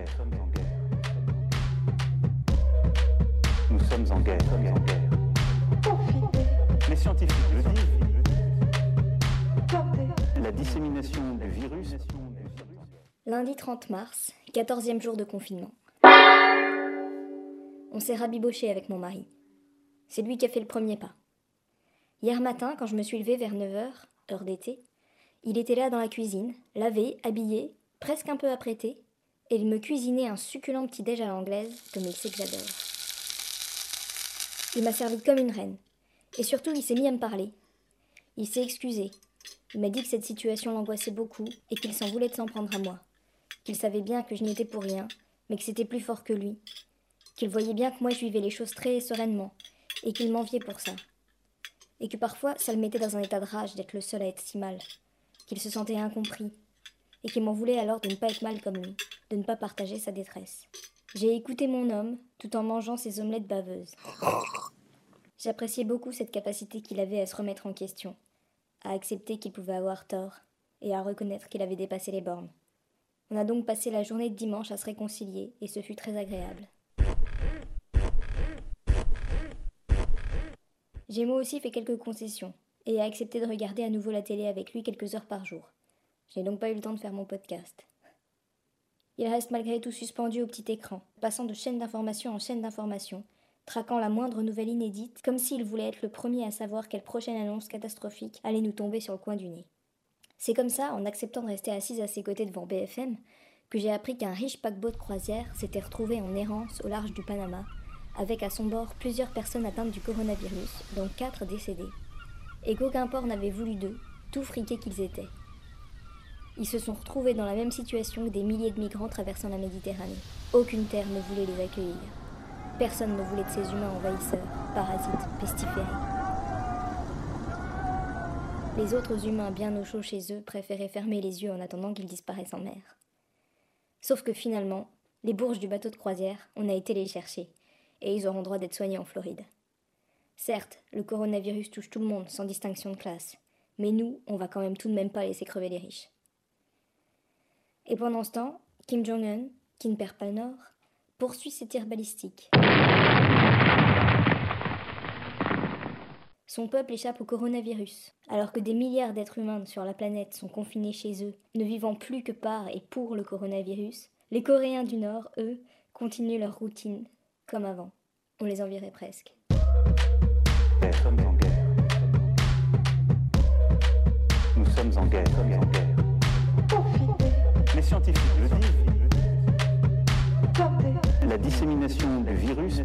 Nous sommes en guerre. Nous sommes en guerre. Les scientifiques le disent. La dissémination du virus. Lundi 30 mars, 14e jour de confinement. On s'est rabiboché avec mon mari. C'est lui qui a fait le premier pas. Hier matin, quand je me suis levée vers 9h, heure d'été, il était là dans la cuisine, lavé, habillé, presque un peu apprêté, et il me cuisinait un succulent petit déj à l'anglaise, comme il sait que j'adore. Il m'a servi comme une reine, et surtout il s'est mis à me parler. Il s'est excusé. Il m'a dit que cette situation l'angoissait beaucoup et qu'il s'en voulait de s'en prendre à moi. Qu'il savait bien que je n'y étais pour rien, mais que c'était plus fort que lui. Qu'il voyait bien que moi je vivais les choses très sereinement, et qu'il m'enviait pour ça. Et que parfois ça le mettait dans un état de rage d'être le seul à être si mal. Qu'il se sentait incompris, et qu'il m'en voulait alors de ne pas être mal comme lui, de ne pas partager sa détresse. J'ai écouté mon homme tout en mangeant ses omelettes baveuses. J'appréciais beaucoup cette capacité qu'il avait à se remettre en question, à accepter qu'il pouvait avoir tort et à reconnaître qu'il avait dépassé les bornes. On a donc passé la journée de dimanche à se réconcilier et ce fut très agréable. J'ai moi aussi fait quelques concessions et accepté de regarder à nouveau la télé avec lui quelques heures par jour. Je n'ai donc pas eu le temps de faire mon podcast. Il reste malgré tout suspendu au petit écran, passant de chaîne d'information en chaîne d'information, traquant la moindre nouvelle inédite, comme s'il voulait être le premier à savoir quelle prochaine annonce catastrophique allait nous tomber sur le coin du nez. C'est comme ça, en acceptant de rester assise à ses côtés devant BFM, que j'ai appris qu'un riche paquebot de croisière s'était retrouvé en errance au large du Panama, avec à son bord plusieurs personnes atteintes du coronavirus, dont quatre décédées, et qu'aucun port n'avait voulu d'eux, tout friqués qu'ils étaient. Ils se sont retrouvés dans la même situation que des milliers de migrants traversant la Méditerranée. Aucune terre ne voulait les accueillir. Personne ne voulait de ces humains envahisseurs, parasites, pestiférés. Les autres humains bien au chaud chez eux préféraient fermer les yeux en attendant qu'ils disparaissent en mer. Sauf que finalement, les bourges du bateau de croisière, on a été les chercher, et ils auront droit d'être soignés en Floride. Certes, le coronavirus touche tout le monde sans distinction de classe, mais nous, on va quand même tout de même pas laisser crever les riches. Et pendant ce temps, Kim Jong-un, qui ne perd pas le nord, poursuit ses tirs balistiques. Son peuple échappe au coronavirus, alors que des milliards d'êtres humains sur la planète sont confinés chez eux, ne vivant plus que par et pour le coronavirus. Les Coréens du Nord, eux, continuent leur routine, comme avant. On les envirait presque. Les scientifiques le disent. La dissémination du virus.